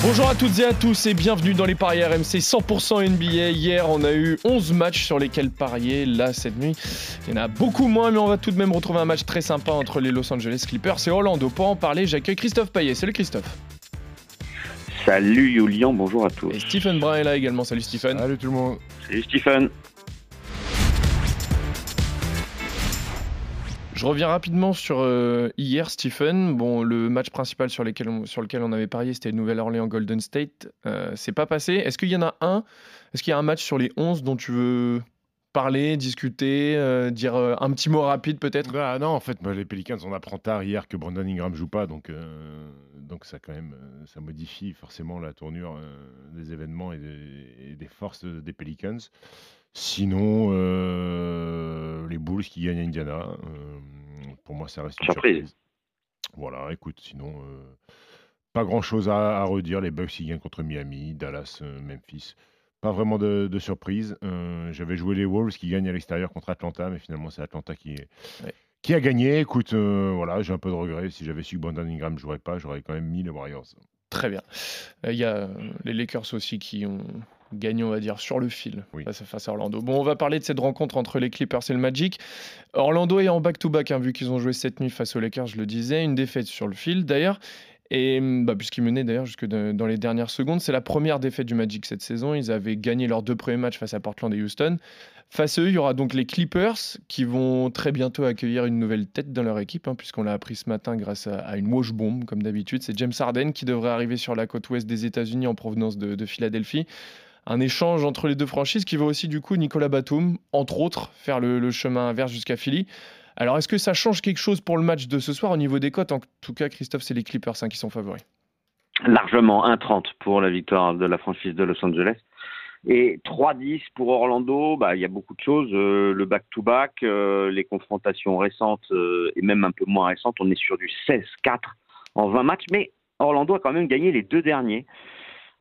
Bonjour à toutes et à tous et bienvenue dans les paris RMC 100% NBA. Hier, on a eu 11 matchs sur lesquels parier. Là, cette nuit, il y en a beaucoup moins, mais on va tout de même retrouver un match très sympa entre les Los Angeles Clippers et Orlando. Pour en parler, j'accueille Christophe Payet. Salut Christophe. Salut Julian, bonjour à tous. Et Stephen Brun est là également. Salut Stephen. Salut tout le monde. Salut Stephen. Je reviens rapidement sur euh, hier, Stephen. Bon, le match principal sur, lequel on avait parié, c'était Nouvelle-Orléans Golden State. Euh, c'est pas passé. Est-ce qu'il y en a un Est-ce qu'il y a un match sur les 11 dont tu veux parler, discuter, euh, dire un petit mot rapide peut-être? Bah, Non, en fait, les Pelicans, on apprend tard hier que Brandon Ingram joue pas, donc, donc ça quand même, ça modifie forcément la tournure des événements et des, et des forces des Pelicans. Sinon, euh, les Bulls qui gagnent à Indiana, euh, pour moi, ça reste une surprise. Voilà, écoute, sinon, euh, pas grand-chose à, redire. Les Bucks qui gagnent contre Miami, Dallas, Memphis. Pas vraiment de, surprise. J'avais joué les Wolves qui gagnent à l'extérieur contre Atlanta, mais finalement, c'est Atlanta qui, qui a gagné. Écoute, voilà, j'ai un peu de regret. Si j'avais su que Brandon Ingram ne jouerait pas, j'aurais quand même mis les Warriors. Très bien. Il y a les Lakers aussi qui ont gagné, on va dire, sur le fil face, à, Orlando. Bon, on va parler de cette rencontre entre les Clippers et le Magic. Orlando est en back-to-back, hein, vu qu'ils ont joué cette nuit face aux Lakers, je le disais, une défaite sur le fil d'ailleurs. Et bah, puisqu'ils menaient d'ailleurs jusque dans les dernières secondes, c'est la première défaite du Magic cette saison. Ils avaient gagné leurs deux premiers matchs face à Portland et Houston. Face à eux, il y aura donc les Clippers qui vont très bientôt accueillir une nouvelle tête dans leur équipe, hein, puisqu'on l'a appris ce matin grâce à, une wash bomb, comme d'habitude. C'est James Harden qui devrait arriver sur la côte ouest des États-Unis en provenance de Philadelphie un échange entre les deux franchises qui va aussi du coup Nicolas Batum, entre autres, faire le, chemin inverse jusqu'à Philly. Alors est-ce que ça change quelque chose pour le match de ce soir au niveau des cotes? En tout cas, Christophe, c'est les Clippers hein, qui sont favoris. Largement 1,30 pour la victoire de la franchise de Los Angeles. Et 3-10 pour Orlando, bah, il y a beaucoup de choses. Euh, le back-to-back, euh, les confrontations récentes euh, et même un peu moins récentes, on est sur du 16-4 en 20 matchs. Mais Orlando a quand même gagné les deux derniers.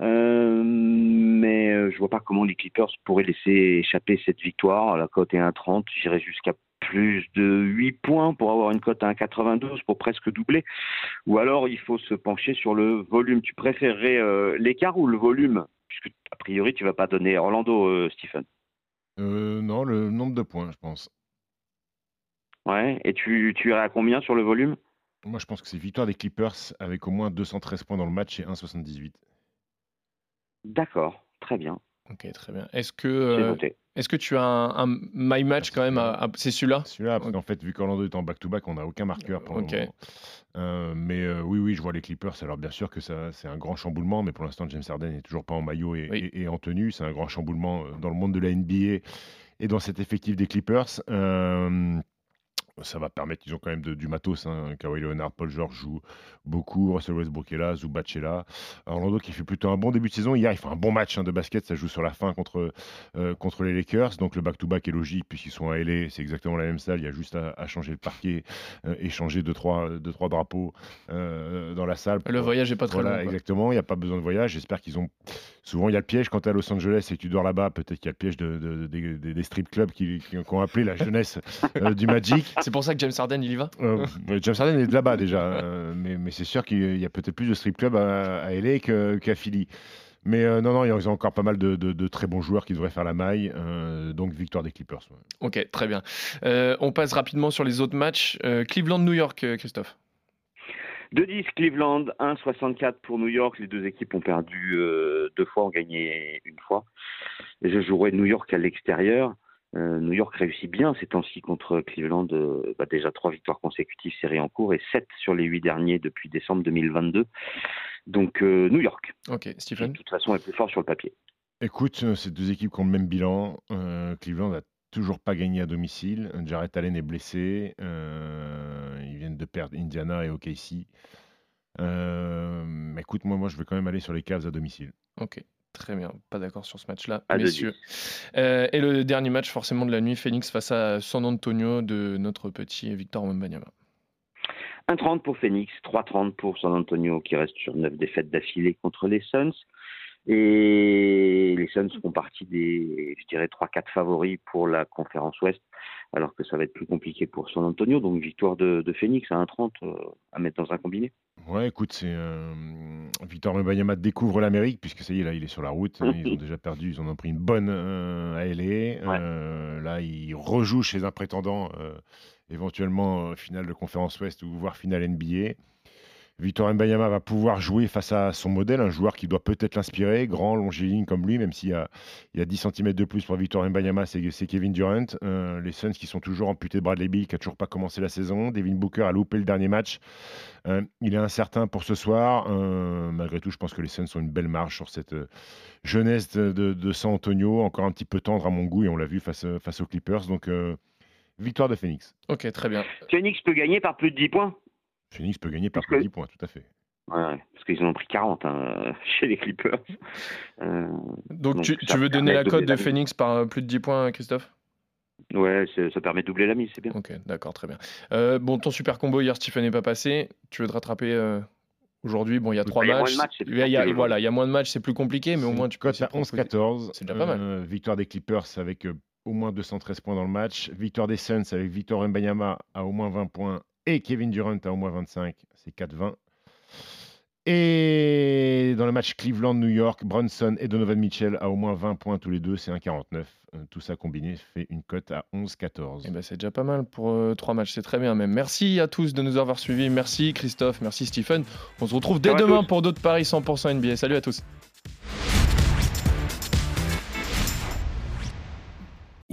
Euh, mais euh, je vois pas comment les Clippers pourraient laisser échapper cette victoire. La cote est 1,30. J'irai jusqu'à plus de 8 points pour avoir une cote à 1,92 pour presque doubler. Ou alors il faut se pencher sur le volume. Tu préférerais euh, l'écart ou le volume? Puisque a priori tu vas pas donner Orlando, Stephen. non, le nombre de points, je pense. Ouais, et tu, tu irais à combien sur le volume? Moi je pense que c'est victoire des Clippers avec au moins 213 points dans le match et 1,78. D'accord, très bien. Ok, très bien. Est-ce que, euh, est-ce que tu as un, my match quand même C'est celui-là? Celui-là, parce qu'en fait, vu qu'Orlando est en back-to-back, on n'a aucun marqueur pour euh, mais euh, oui, oui, je vois les Clippers. Alors bien sûr que ça, c'est un grand chamboulement, mais pour l'instant, James Harden n'est toujours pas en maillot et, en tenue. C'est un grand chamboulement dans le monde de la NBA et dans cet effectif des Clippers ça va permettre, ils ont quand même du matos. Hein. Kawhi Leonard, Paul George joue beaucoup, Russell Westbrook est là, Zubac est là. Orlando qui fait plutôt un bon début de saison. Hier, il fait un bon match hein, de basket, ça joue sur la fin contre, euh, contre les Lakers. Donc le back-to-back est logique puisqu'ils sont à LA, c'est exactement la même salle. Il y a juste à, changer le parquet, euh, et changer deux trois, deux, trois drapeaux euh, dans la salle. le voyage n'est pas très voilà, exactement, il n'y a pas besoin de voyage. J'espère qu'ils ont. Souvent, il y a le piège quand tu es à Los Angeles et que tu dors là-bas. Peut-être qu'il y a le piège de, des strip clubs qui, qui, ont appelé la jeunesse du Magic. C'est pour ça que James Harden, il y va euh, James Harden est là-bas déjà. Euh, mais, mais c'est sûr qu'il y a peut-être plus de strip clubs à, à LA qu'à Philly. Mais euh, non, non, ils ont encore pas mal de, très bons joueurs qui devraient faire la maille. donc, victoire des Clippers. Ok, très bien. on passe rapidement sur les autres matchs. Cleveland-New York, Christophe 2-10 Cleveland, 1-64 pour New York. Les deux équipes ont perdu deux fois, ont gagné une fois. Et je jouerai New York à l'extérieur. Euh, New York réussit bien ces temps-ci contre Cleveland. Euh, bah, déjà trois victoires consécutives séries en cours et sept sur les huit derniers depuis décembre 2022. Donc euh, New York. Ok, Stephen. de toute façon, est plus fort sur le papier. Écoute, ces deux équipes qui ont le même bilan. Cleveland n'a toujours pas gagné à domicile. Jared Allen est blessé. De perdre Indiana et OKC. écoute, moi, moi, je vais quand même aller sur les Cavs à domicile. Ok. Très bien, pas d'accord sur ce match-là, messieurs. Euh, et le dernier match, forcément, de la nuit, Phoenix face à San Antonio de notre petit Victor Wembanyama. 1,30 pour Phoenix, 3,30 pour San Antonio qui reste sur 9 défaites d'affilée contre les Suns. Et les Suns font partie des, je dirais, 3-4 favoris pour la conférence Ouest, alors que ça va être plus compliqué pour San Antonio. Donc victoire de, Phoenix à 1,30 euh, à mettre dans un combiné. Ouais, écoute, c'est euh, Victor Mbayama découvre l'Amérique puisque ça y est, là, il est sur la route. Ils ont déjà perdu, ils en ont pris une bonne euh, à LA. Euh, là, il rejoue chez un prétendant, éventuellement finale de conférence Ouest ou voire finale NBA. Victor Mbayama va pouvoir jouer face à son modèle, un joueur qui doit peut-être l'inspirer, grand, longiligne comme lui, même s'il y a, il y a 10 cm de plus pour Victor Mbayama, c'est Kevin Durant. Euh, les Suns qui sont toujours amputés de Bradley Bill, qui a toujours pas commencé la saison. Devin Booker a loupé le dernier match. Euh, il est incertain pour ce soir. Euh, malgré tout, je pense que les Suns ont une belle marge sur cette jeunesse de, San Antonio, encore un petit peu tendre à mon goût, et on l'a vu face, face aux Clippers. Donc, victoire de Phoenix. Ok, très bien. Phoenix peut gagner par plus de 10 points Phoenix peut gagner par plus de 10 points, tout à fait. Ouais, parce qu'ils en ont pris 40 hein, chez les Clippers. Euh, donc, tu, veux donner la cote de Phoenix par euh, plus de 10 points, Christophe? Ouais, ça permet de doubler la mise, c'est bien. Ok, d'accord, très bien. Euh, bon, ton super combo hier, Stephen n'est pas passé. Tu veux te rattraper aujourd'hui? Bon, il y a trois matchs. il y a, voilà, il y a moins de matchs, c'est plus compliqué, mais au moins tu cotes à 11-14. C'est déjà pas mal. victoire des Clippers avec au moins 213 points dans le match. Victoire des Suns avec Victor Mbayama à au moins 20 points et Kevin Durant à au moins 25, c'est 4-20. Et dans le match Cleveland-New York, Brunson et Donovan Mitchell à au moins 20 points tous les deux, c'est 1,49. Euh, tout ça combiné fait une cote à 11-14. Eh ben c'est déjà pas mal pour euh, trois matchs, c'est très bien même. Merci à tous de nous avoir suivis. Merci Christophe, merci Stephen. On se retrouve dès demain pour d'autres paris 100% NBA. Salut à tous.